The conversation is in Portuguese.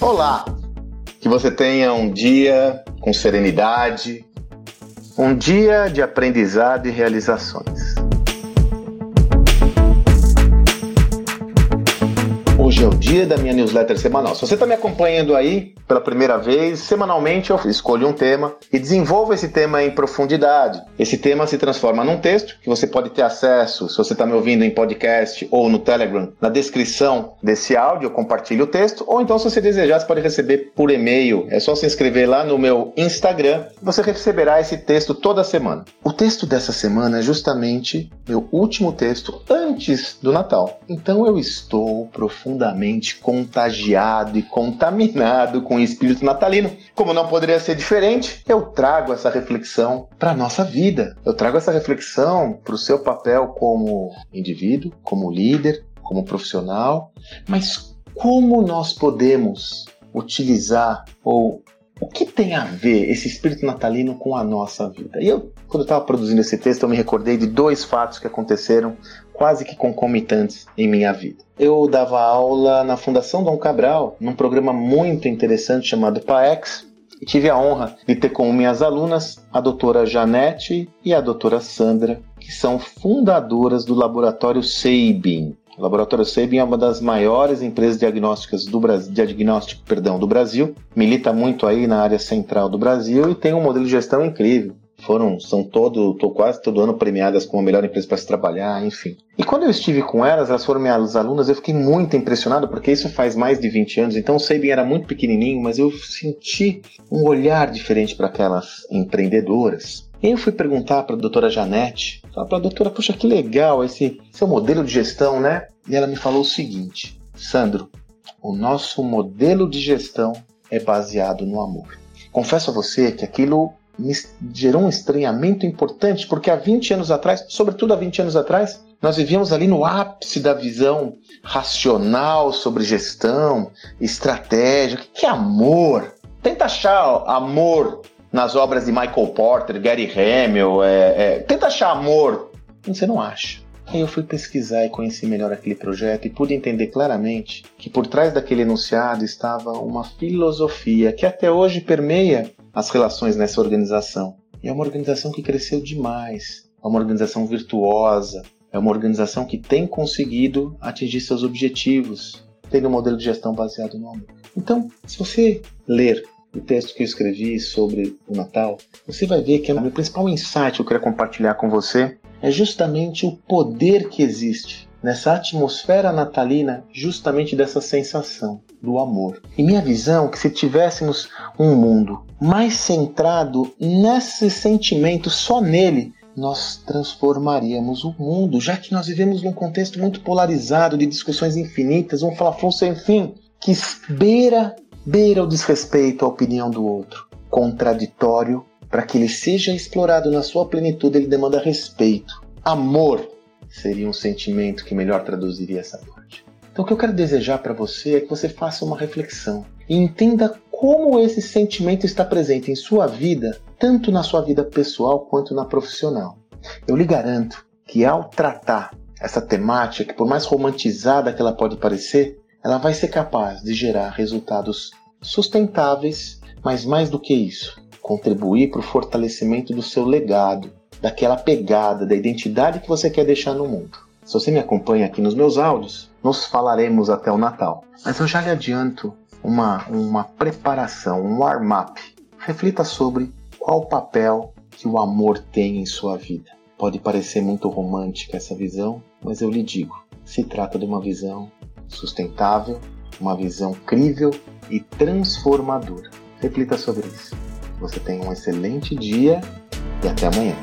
Olá! Que você tenha um dia com serenidade, um dia de aprendizado e realizações. Hoje é o dia da minha newsletter semanal. Se você está me acompanhando aí pela primeira vez, semanalmente eu escolho um tema e desenvolvo esse tema em profundidade. Esse tema se transforma num texto que você pode ter acesso, se você está me ouvindo em podcast ou no Telegram, na descrição desse áudio eu compartilho o texto, ou então se você desejar, você pode receber por e-mail. É só se inscrever lá no meu Instagram, você receberá esse texto toda semana. O texto dessa semana é justamente meu último texto antes do Natal. Então eu estou profundamente contagiado e contaminado com o espírito natalino. Como não poderia ser diferente, eu trago essa reflexão para nossa vida. Eu trago essa reflexão para o seu papel como indivíduo, como líder, como profissional, mas como nós podemos utilizar ou o que tem a ver esse espírito natalino com a nossa vida? E eu, quando eu estava produzindo esse texto, eu me recordei de dois fatos que aconteceram quase que concomitantes em minha vida. Eu dava aula na Fundação Dom Cabral, num programa muito interessante chamado PAEX, e tive a honra de ter como minhas alunas a doutora Janete e a doutora Sandra, que são fundadoras do laboratório Seibin. O laboratório Sabin é uma das maiores empresas diagnósticas do Brasil, diagnóstico perdão, do Brasil, milita muito aí na área central do Brasil e tem um modelo de gestão incrível. Foram, são todo, tô quase todo ano premiadas como a melhor empresa para se trabalhar, enfim. E quando eu estive com elas, elas foram minhas alunas, eu fiquei muito impressionado, porque isso faz mais de 20 anos, então o Sabin era muito pequenininho, mas eu senti um olhar diferente para aquelas empreendedoras. E eu fui perguntar para a doutora Janete, para a doutora, puxa, que legal esse seu modelo de gestão, né? E ela me falou o seguinte, Sandro, o nosso modelo de gestão é baseado no amor. Confesso a você que aquilo gerou um estranhamento importante, porque há 20 anos atrás, sobretudo há 20 anos atrás, nós vivíamos ali no ápice da visão racional sobre gestão, estratégia. O que é amor? Tenta achar amor nas obras de Michael Porter, Gary Hamel, é, é, tenta achar amor. Você não acha. Aí eu fui pesquisar e conheci melhor aquele projeto e pude entender claramente que por trás daquele enunciado estava uma filosofia que até hoje permeia as relações nessa organização. E é uma organização que cresceu demais, é uma organização virtuosa, é uma organização que tem conseguido atingir seus objetivos, tendo um modelo de gestão baseado no amor. Então, se você ler o texto que eu escrevi sobre o Natal, você vai ver que o meu principal insight que eu queria compartilhar com você é justamente o poder que existe nessa atmosfera natalina, justamente dessa sensação do amor. E minha visão é que se tivéssemos um mundo mais centrado nesse sentimento, só nele, nós transformaríamos o mundo, já que nós vivemos num contexto muito polarizado de discussões infinitas, um falafel sem fim, que beira beira o desrespeito à opinião do outro. Contraditório, para que ele seja explorado na sua plenitude, ele demanda respeito. Amor seria um sentimento que melhor traduziria essa parte. Então, o que eu quero desejar para você é que você faça uma reflexão e entenda como esse sentimento está presente em sua vida, tanto na sua vida pessoal quanto na profissional. Eu lhe garanto que ao tratar essa temática, que por mais romantizada que ela pode parecer, ela vai ser capaz de gerar resultados sustentáveis, mas mais do que isso, contribuir para o fortalecimento do seu legado, daquela pegada, da identidade que você quer deixar no mundo. Se você me acompanha aqui nos meus áudios, nos falaremos até o Natal. Mas eu já lhe adianto uma, uma preparação, um warm-up. Reflita sobre qual papel que o amor tem em sua vida. Pode parecer muito romântica essa visão, mas eu lhe digo, se trata de uma visão sustentável, uma visão crível e transformadora. Reflita sobre isso. Você tenha um excelente dia e até amanhã.